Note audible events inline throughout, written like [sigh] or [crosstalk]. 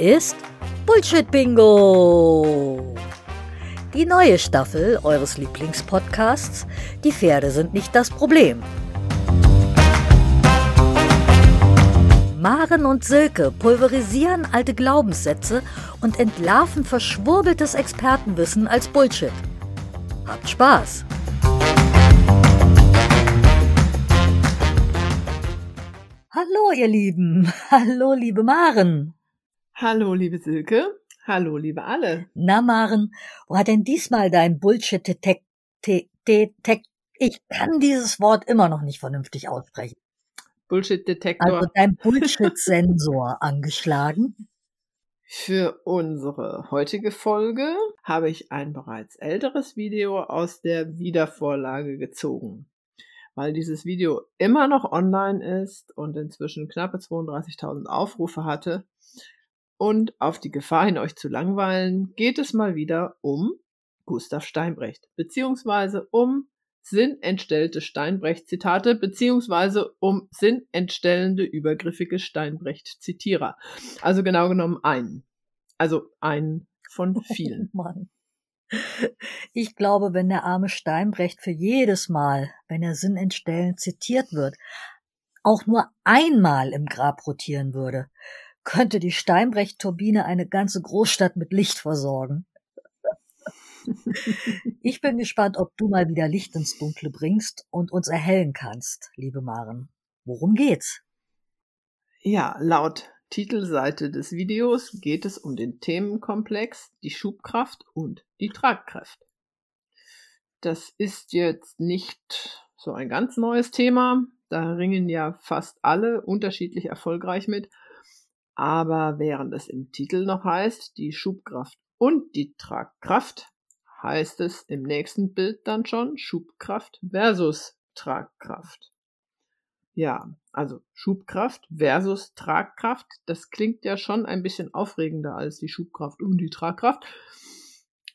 ist Bullshit Bingo. Die neue Staffel eures Lieblingspodcasts Die Pferde sind nicht das Problem. Maren und Silke pulverisieren alte Glaubenssätze und entlarven verschwurbeltes Expertenwissen als Bullshit. Habt Spaß! Hallo, ihr Lieben. [laughs] Hallo, liebe Maren. Hallo, liebe Silke. Hallo, liebe alle. Na, Maren, wo hat denn diesmal dein Bullshit-Detekt... Ich kann dieses Wort immer noch nicht vernünftig aussprechen. Bullshit-Detektor. Also dein Bullshit-Sensor [laughs] angeschlagen. Für unsere heutige Folge habe ich ein bereits älteres Video aus der Wiedervorlage gezogen. Weil dieses Video immer noch online ist und inzwischen knappe 32.000 Aufrufe hatte. Und auf die Gefahr hin, euch zu langweilen, geht es mal wieder um Gustav Steinbrecht, beziehungsweise um sinnentstellte Steinbrecht-Zitate beziehungsweise um sinnentstellende übergriffige Steinbrecht-Zitierer. Also genau genommen einen. Also einen von [laughs] oh vielen. Oh. Ich glaube, wenn der arme Steinbrecht für jedes Mal, wenn er sinnentstellend zitiert wird, auch nur einmal im Grab rotieren würde, könnte die Steinbrecht-Turbine eine ganze Großstadt mit Licht versorgen. Ich bin gespannt, ob du mal wieder Licht ins Dunkle bringst und uns erhellen kannst, liebe Maren. Worum geht's? Ja, laut Titelseite des Videos geht es um den Themenkomplex die Schubkraft und die Tragkraft. Das ist jetzt nicht so ein ganz neues Thema. Da ringen ja fast alle unterschiedlich erfolgreich mit. Aber während es im Titel noch heißt, die Schubkraft und die Tragkraft, heißt es im nächsten Bild dann schon Schubkraft versus Tragkraft. Ja, also Schubkraft versus Tragkraft, das klingt ja schon ein bisschen aufregender als die Schubkraft und die Tragkraft.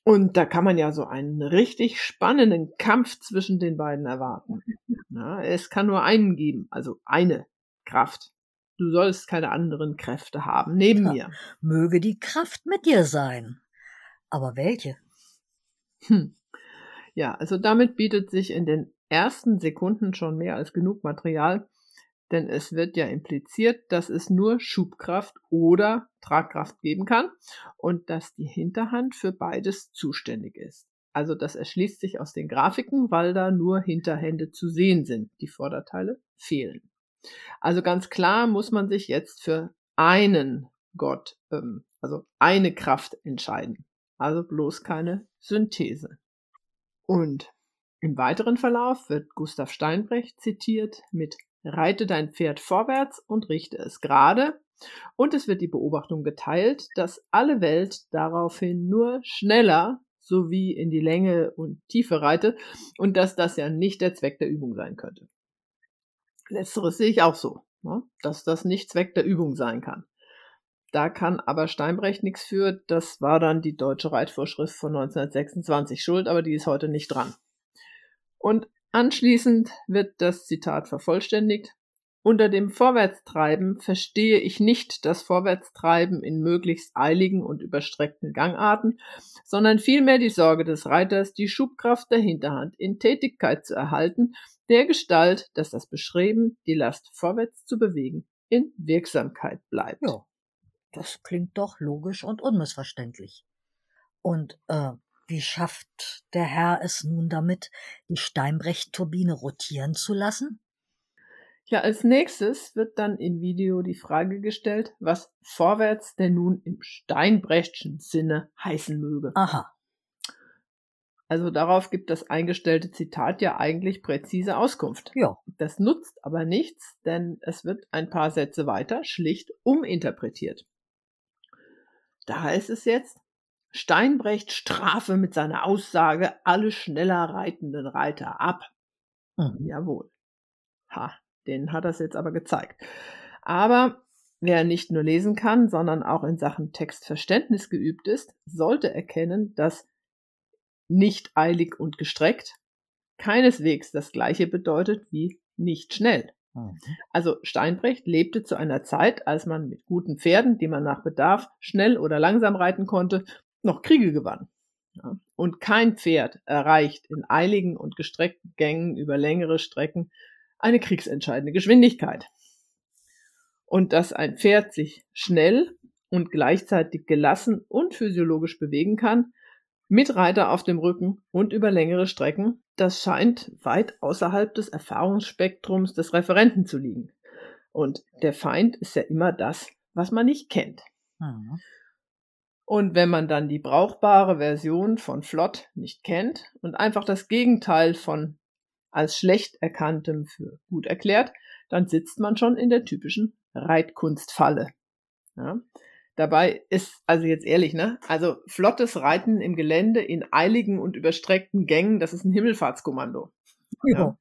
Und da kann man ja so einen richtig spannenden Kampf zwischen den beiden erwarten. [laughs] Ja, es kann nur einen geben, also eine Kraft. Du sollst keine anderen Kräfte haben neben ja, mir. Möge die Kraft mit dir sein. Aber welche? Hm. Ja, also damit bietet sich in den ersten Sekunden schon mehr als genug Material, denn es wird ja impliziert, dass es nur Schubkraft oder Tragkraft geben kann und dass die Hinterhand für beides zuständig ist. Also das erschließt sich aus den Grafiken, weil da nur Hinterhände zu sehen sind. Die Vorderteile fehlen. Also ganz klar muss man sich jetzt für einen Gott, ähm, also eine Kraft entscheiden. Also bloß keine Synthese. Und im weiteren Verlauf wird Gustav Steinbrecht zitiert mit Reite dein Pferd vorwärts und richte es gerade. Und es wird die Beobachtung geteilt, dass alle Welt daraufhin nur schneller sowie in die Länge und Tiefe reitet und dass das ja nicht der Zweck der Übung sein könnte. Letzteres sehe ich auch so, ne? dass das nicht Zweck der Übung sein kann. Da kann aber Steinbrecht nichts für. Das war dann die deutsche Reitvorschrift von 1926 schuld, aber die ist heute nicht dran. Und anschließend wird das Zitat vervollständigt. Unter dem Vorwärtstreiben verstehe ich nicht das Vorwärtstreiben in möglichst eiligen und überstreckten Gangarten, sondern vielmehr die Sorge des Reiters, die Schubkraft der Hinterhand in Tätigkeit zu erhalten, der Gestalt, dass das Beschreiben, die Last vorwärts zu bewegen, in Wirksamkeit bleibt. Ja. Das klingt doch logisch und unmissverständlich. Und äh, wie schafft der Herr es nun damit, die Steinbrecht-Turbine rotieren zu lassen? Ja, als nächstes wird dann im Video die Frage gestellt, was vorwärts denn nun im Steinbrechtschen Sinne heißen möge. Aha. Also darauf gibt das eingestellte Zitat ja eigentlich präzise Auskunft. Ja. Das nutzt aber nichts, denn es wird ein paar Sätze weiter schlicht uminterpretiert. Da heißt es jetzt, Steinbrecht strafe mit seiner Aussage alle schneller reitenden Reiter ab. Mhm. Jawohl. Ha, den hat das jetzt aber gezeigt. Aber wer nicht nur lesen kann, sondern auch in Sachen Textverständnis geübt ist, sollte erkennen, dass nicht eilig und gestreckt keineswegs das gleiche bedeutet wie nicht schnell Mhm. Also Steinbrecht lebte zu einer Zeit, als man mit guten Pferden, die man nach Bedarf schnell oder langsam reiten konnte, noch Kriege gewann. Ja. Und kein Pferd erreicht in eiligen und gestreckten Gängen über längere Strecken eine kriegsentscheidende Geschwindigkeit. Und dass ein Pferd sich schnell und gleichzeitig gelassen und physiologisch bewegen kann, mit Reiter auf dem Rücken und über längere Strecken, das scheint weit außerhalb des Erfahrungsspektrums des Referenten zu liegen. Und der Feind ist ja immer das, was man nicht kennt. Mhm. Und wenn man dann die brauchbare Version von flott nicht kennt und einfach das Gegenteil von als schlecht erkanntem für gut erklärt, dann sitzt man schon in der typischen Reitkunstfalle. Ja? Dabei ist, also jetzt ehrlich, ne? Also flottes Reiten im Gelände in eiligen und überstreckten Gängen, das ist ein Himmelfahrtskommando. Ja. ja.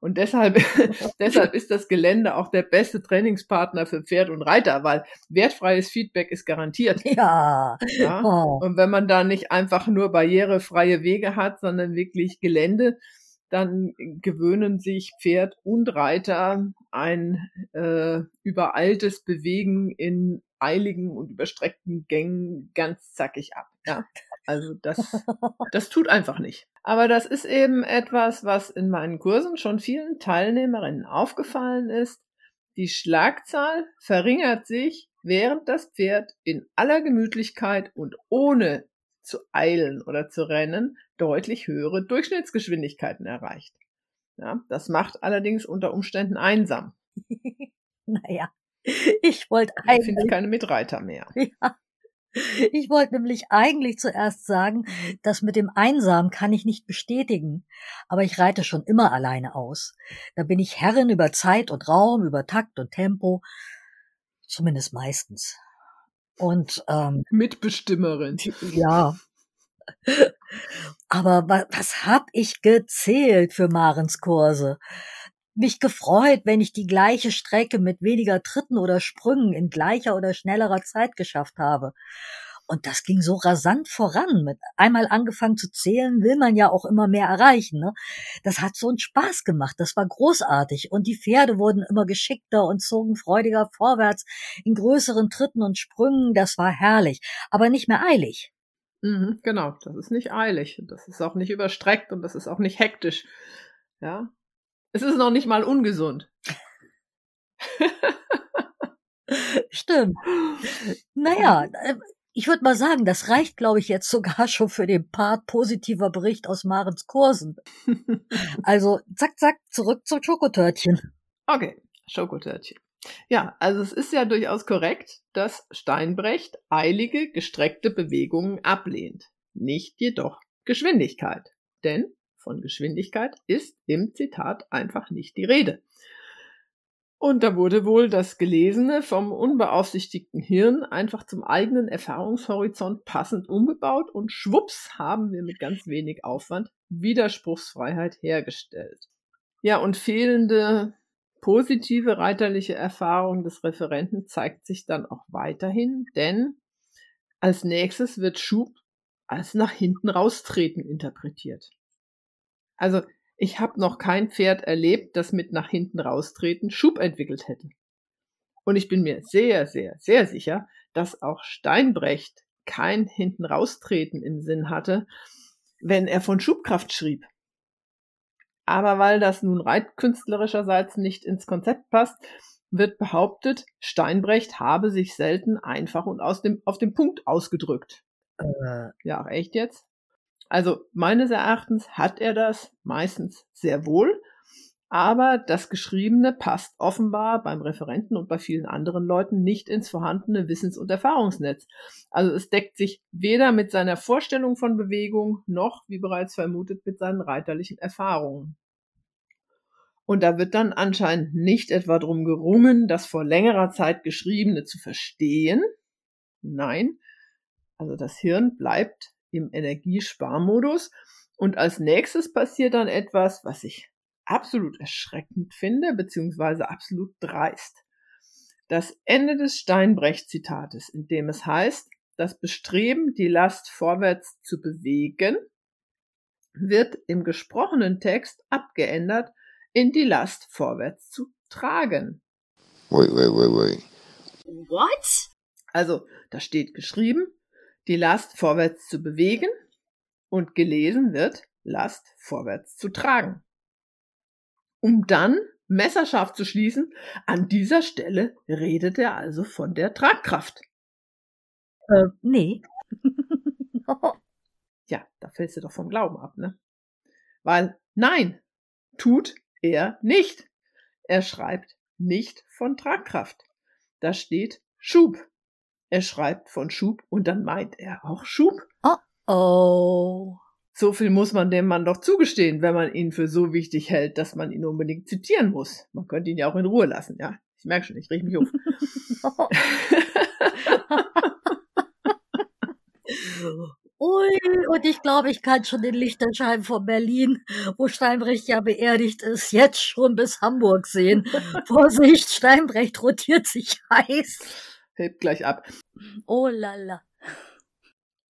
Und deshalb, [laughs] deshalb ist das Gelände auch der beste Trainingspartner für Pferd und Reiter, weil wertfreies Feedback ist garantiert. Ja. ja? Oh. Und wenn man da nicht einfach nur barrierefreie Wege hat, sondern wirklich Gelände, dann gewöhnen sich Pferd und Reiter ein äh, übereiltes Bewegen in eiligen und überstreckten Gängen ganz zackig ab. Ja, also das, [laughs] das tut einfach nicht. Aber das ist eben etwas, was in meinen Kursen schon vielen Teilnehmerinnen aufgefallen ist. Die Schlagzahl verringert sich, während das Pferd in aller Gemütlichkeit und ohne zu eilen oder zu rennen deutlich höhere Durchschnittsgeschwindigkeiten erreicht. Ja, das macht allerdings unter Umständen einsam. [laughs] naja, ich wollte eigentlich. Finde keine Mitreiter mehr. [laughs] Ja. Ich wollte nämlich eigentlich zuerst sagen, das mit dem Einsam kann ich nicht bestätigen. Aber ich reite schon immer alleine aus. Da bin ich Herrin über Zeit und Raum, über Takt und Tempo. Zumindest meistens. Und ähm, Mitbestimmerin. Ja. Aber was, was hab ich gezählt für Marens Kurse? Mich gefreut, wenn ich die gleiche Strecke mit weniger Tritten oder Sprüngen in gleicher oder schnellerer Zeit geschafft habe. Und das ging so rasant voran. Mit einmal angefangen zu zählen, will man ja auch immer mehr erreichen. Ne? Das hat so einen Spaß gemacht. Das war großartig. Und die Pferde wurden immer geschickter und zogen freudiger vorwärts in größeren Tritten und Sprüngen. Das war herrlich, aber nicht mehr eilig. Mhm, genau, das ist nicht eilig. Das ist auch nicht überstreckt und das ist auch nicht hektisch. Ja, es ist noch nicht mal ungesund. Stimmt. Naja, äh, ich würde mal sagen, das reicht, glaube ich, jetzt sogar schon für den Part positiver Bericht aus Marens Kursen. [laughs] Also zack, zack, zurück zum Schokotörtchen. Okay, Schokotörtchen. Ja, also es ist ja durchaus korrekt, dass Steinbrecht eilige, gestreckte Bewegungen ablehnt. Nicht jedoch Geschwindigkeit. Denn von Geschwindigkeit ist im Zitat einfach nicht die Rede. Und da wurde wohl das Gelesene vom unbeaufsichtigten Hirn einfach zum eigenen Erfahrungshorizont passend umgebaut und schwupps haben wir mit ganz wenig Aufwand Widerspruchsfreiheit hergestellt. Ja, und fehlende positive reiterliche Erfahrung des Referenten zeigt sich dann auch weiterhin, denn als nächstes wird Schub als nach hinten raustreten interpretiert. Also ich habe noch kein Pferd erlebt, das mit nach hinten raustreten Schub entwickelt hätte. Und ich bin mir sehr, sehr, sehr sicher, dass auch Steinbrecht kein hinten raustreten im Sinn hatte, wenn er von Schubkraft schrieb. Aber weil das nun reitkünstlerischerseits nicht ins Konzept passt, wird behauptet, Steinbrecht habe sich selten einfach und aus dem, auf dem Punkt ausgedrückt. Äh. Ja, echt jetzt? Also meines Erachtens hat er das meistens sehr wohl, aber das Geschriebene passt offenbar beim Referenten und bei vielen anderen Leuten nicht ins vorhandene Wissens- und Erfahrungsnetz. Also es deckt sich weder mit seiner Vorstellung von Bewegung noch, wie bereits vermutet, mit seinen reiterlichen Erfahrungen. Und da wird dann anscheinend nicht etwa drum gerungen, das vor längerer Zeit Geschriebene zu verstehen. Nein, also das Hirn bleibt im Energiesparmodus. Und als nächstes passiert dann etwas, was ich absolut erschreckend finde, beziehungsweise absolut dreist. Das Ende des Steinbrecht-Zitates, in dem es heißt, das Bestreben, die Last vorwärts zu bewegen, wird im gesprochenen Text abgeändert in die Last vorwärts zu tragen. Wait, wait, wait, wait. What? Also, da steht geschrieben, die Last vorwärts zu bewegen und gelesen wird Last vorwärts zu tragen. Um dann messerscharf zu schließen, an dieser Stelle redet er also von der Tragkraft. Äh, nee. [laughs] Ja, da fällst du doch vom Glauben ab, ne? Weil, nein, tut er nicht. Er schreibt nicht von Tragkraft. Da steht Schub. Er schreibt von Schub und dann meint er auch Schub. oh. So viel muss man dem Mann doch zugestehen, wenn man ihn für so wichtig hält, dass man ihn unbedingt zitieren muss. Man könnte ihn ja auch in Ruhe lassen, ja. Ich merke schon, ich reg mich auf. [laughs] Ui, und ich glaube, ich kann schon den Lichterschein von Berlin, wo Steinbrecht ja beerdigt ist, jetzt schon bis Hamburg sehen. [laughs] Vorsicht, Steinbrecht rotiert sich heiß. Hebt gleich ab. Oh lala.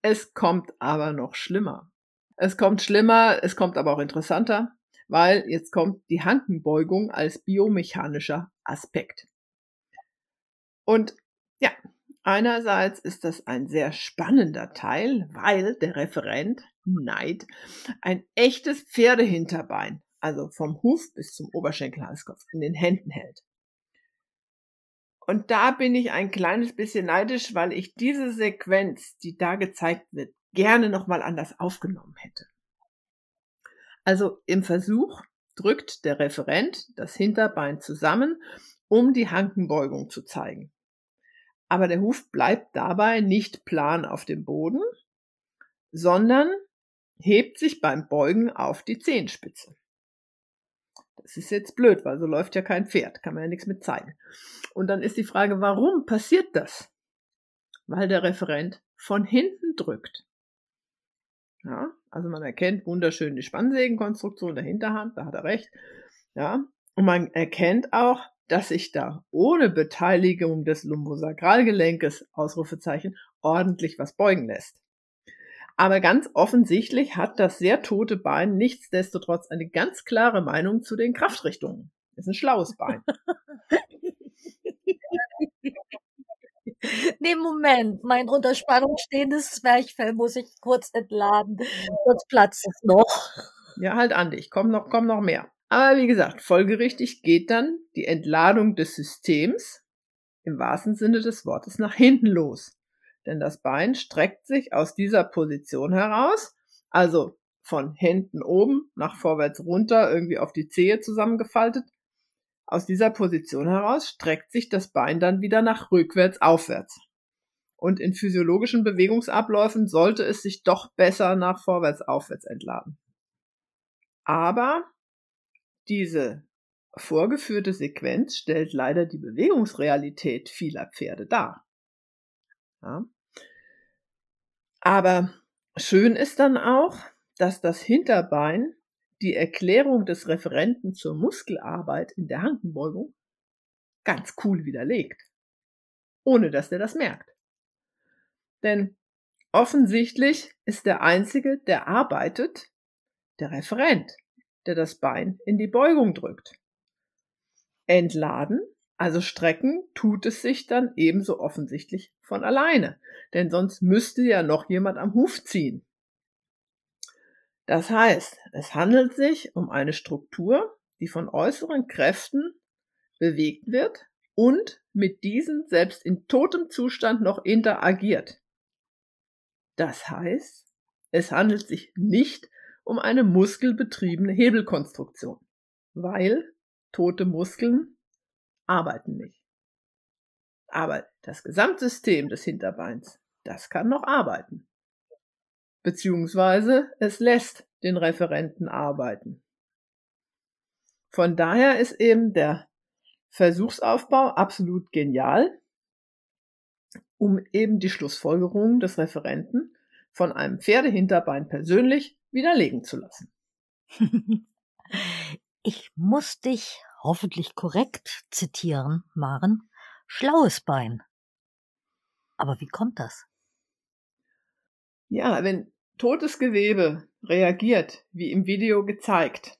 Es kommt aber noch schlimmer. Es kommt schlimmer, es kommt aber auch interessanter, weil jetzt kommt die Hankenbeugung als biomechanischer Aspekt. Und ja, einerseits ist das ein sehr spannender Teil, weil der Referent Neid ein echtes Pferdehinterbein, also vom Huf bis zum Oberschenkelhalskopf, in den Händen hält. Und da bin ich ein kleines bisschen neidisch, weil ich diese Sequenz, die da gezeigt wird, gerne nochmal anders aufgenommen hätte. Also im Versuch drückt der Referent das Hinterbein zusammen, um die Hankenbeugung zu zeigen. Aber der Huf bleibt dabei nicht plan auf dem Boden, sondern hebt sich beim Beugen auf die Zehenspitze. Das ist jetzt blöd, weil so läuft ja kein Pferd, kann man ja nichts mit zeigen. Und dann ist die Frage, warum passiert das? Weil der Referent von hinten drückt. Ja, also man erkennt wunderschön die Spannsägenkonstruktion der Hinterhand, da hat er recht. Ja, und man erkennt auch, dass sich da ohne Beteiligung des Lumbosakralgelenkes, Ausrufezeichen, ordentlich was beugen lässt. Aber ganz offensichtlich hat das sehr tote Bein nichtsdestotrotz eine ganz klare Meinung zu den Kraftrichtungen. Ist ein schlaues Bein. [laughs] Nee, Moment, mein unter Spannung stehendes Zwerchfell muss ich kurz entladen, sonst platzt es noch. Ja, halt an dich, komm noch, komm noch mehr. Aber wie gesagt, folgerichtig geht dann die Entladung des Systems im wahrsten Sinne des Wortes nach hinten los. Denn das Bein streckt sich aus dieser Position heraus, also von hinten oben nach vorwärts runter, irgendwie auf die Zehe zusammengefaltet. Aus dieser Position heraus streckt sich das Bein dann wieder nach rückwärts aufwärts. Und in physiologischen Bewegungsabläufen sollte es sich doch besser nach vorwärts aufwärts entladen. Aber diese vorgeführte Sequenz stellt leider die Bewegungsrealität vieler Pferde dar. Ja. Aber schön ist dann auch, dass das Hinterbein die Erklärung des Referenten zur Muskelarbeit in der Hankenbeugung ganz cool widerlegt, ohne dass er das merkt. Denn offensichtlich ist der Einzige, der arbeitet, der Referent, der das Bein in die Beugung drückt. Entladen, also strecken, tut es sich dann ebenso offensichtlich von alleine, denn sonst müsste ja noch jemand am Huf ziehen. Das heißt, es handelt sich um eine Struktur, die von äußeren Kräften bewegt wird und mit diesen selbst in totem Zustand noch interagiert. Das heißt, es handelt sich nicht um eine muskelbetriebene Hebelkonstruktion, weil tote Muskeln arbeiten nicht. Aber das Gesamtsystem des Hinterbeins, das kann noch arbeiten. Beziehungsweise es lässt den Referenten arbeiten. Von daher ist eben der Versuchsaufbau absolut genial, um eben die Schlussfolgerungen des Referenten von einem Pferdehinterbein persönlich widerlegen zu lassen. [laughs] Ich muss dich hoffentlich korrekt zitieren, Maren. Schlaues Bein. Aber wie kommt das? Ja, wenn totes Gewebe reagiert, wie im Video gezeigt,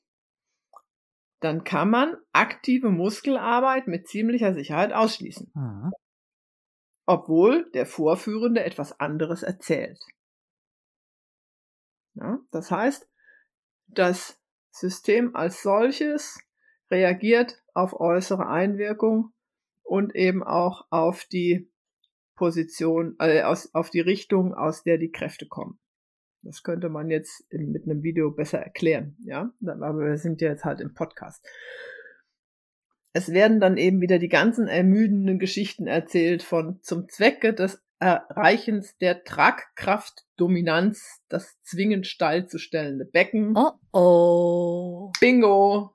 dann kann man aktive Muskelarbeit mit ziemlicher Sicherheit ausschließen, Mhm. obwohl der Vorführende etwas anderes erzählt. Ja, das heißt, das System als solches reagiert auf äußere Einwirkung und eben auch auf die Position, äh, aus, auf die Richtung, aus der die Kräfte kommen. Das könnte man jetzt in, mit einem Video besser erklären, ja. Aber wir sind ja jetzt halt im Podcast. Es werden dann eben wieder die ganzen ermüdenden Geschichten erzählt von zum Zwecke des Erreichens der Tragkraftdominanz das zwingend steil zu stellende Becken. Oh oh. Bingo!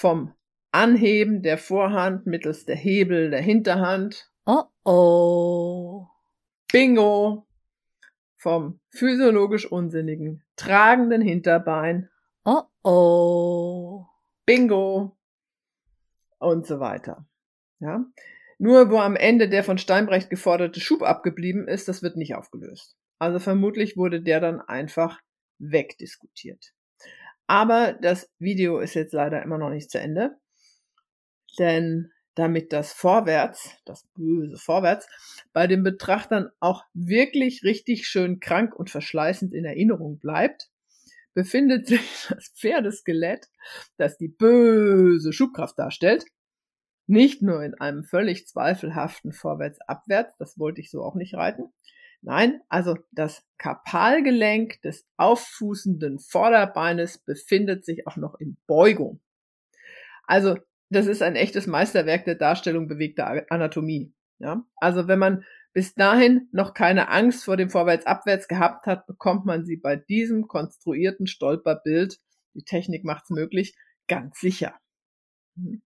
Vom Anheben der Vorhand mittels der Hebel der Hinterhand. Oh oh. Bingo! Vom physiologisch unsinnigen tragenden Hinterbein. Oh oh. Bingo! Und so weiter. Ja. Nur wo am Ende der von Steinbrecht geforderte Schub abgeblieben ist, das wird nicht aufgelöst. Also vermutlich wurde der dann einfach wegdiskutiert. Aber das Video ist jetzt leider immer noch nicht zu Ende. Denn damit das Vorwärts, das böse Vorwärts, bei den Betrachtern auch wirklich richtig schön krank und verschleißend in Erinnerung bleibt, befindet sich [laughs] das Pferdeskelett, das die böse Schubkraft darstellt, nicht nur in einem völlig zweifelhaften Vorwärts-Abwärts, das wollte ich so auch nicht reiten. Nein, also das Karpalgelenk des auffußenden Vorderbeines befindet sich auch noch in Beugung. Also das ist ein echtes Meisterwerk der Darstellung bewegter Anatomie. Ja? Also wenn man bis dahin noch keine Angst vor dem Vorwärts-Abwärts gehabt hat, bekommt man sie bei diesem konstruierten Stolperbild, die Technik macht's möglich, ganz sicher. Mhm.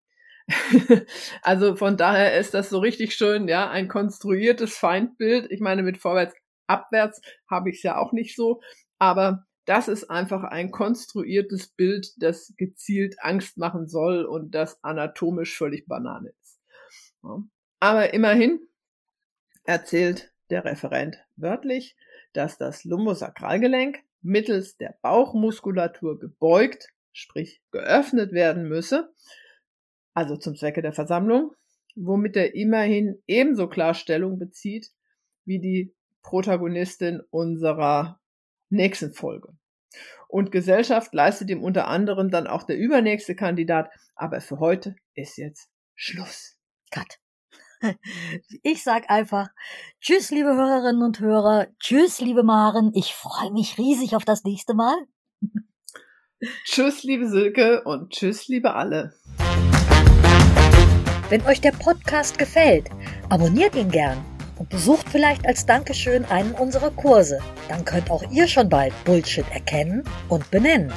[laughs] also von daher ist das so richtig schön, ja, ein konstruiertes Feindbild. Ich meine, mit vorwärts, abwärts habe ich es ja auch nicht so, aber das ist einfach ein konstruiertes Bild, das gezielt Angst machen soll und das anatomisch völlig banane ist. Ja. Aber immerhin erzählt der Referent wörtlich, dass das Lumbosakralgelenk mittels der Bauchmuskulatur gebeugt, sprich geöffnet werden müsse, also zum Zwecke der Versammlung, womit er immerhin ebenso klar Stellung bezieht wie die Protagonistin unserer nächsten Folge. Und Gesellschaft leistet ihm unter anderem dann auch der übernächste Kandidat, aber für heute ist jetzt Schluss. Cut. [laughs] Ich sag einfach Tschüss, liebe Hörerinnen und Hörer. Tschüss, liebe Maren. Ich freue mich riesig auf das nächste Mal. [laughs] Tschüss, liebe Silke und tschüss, liebe alle. Wenn euch der Podcast gefällt, abonniert ihn gern und besucht vielleicht als Dankeschön einen unserer Kurse. Dann könnt auch ihr schon bald Bullshit erkennen und benennen.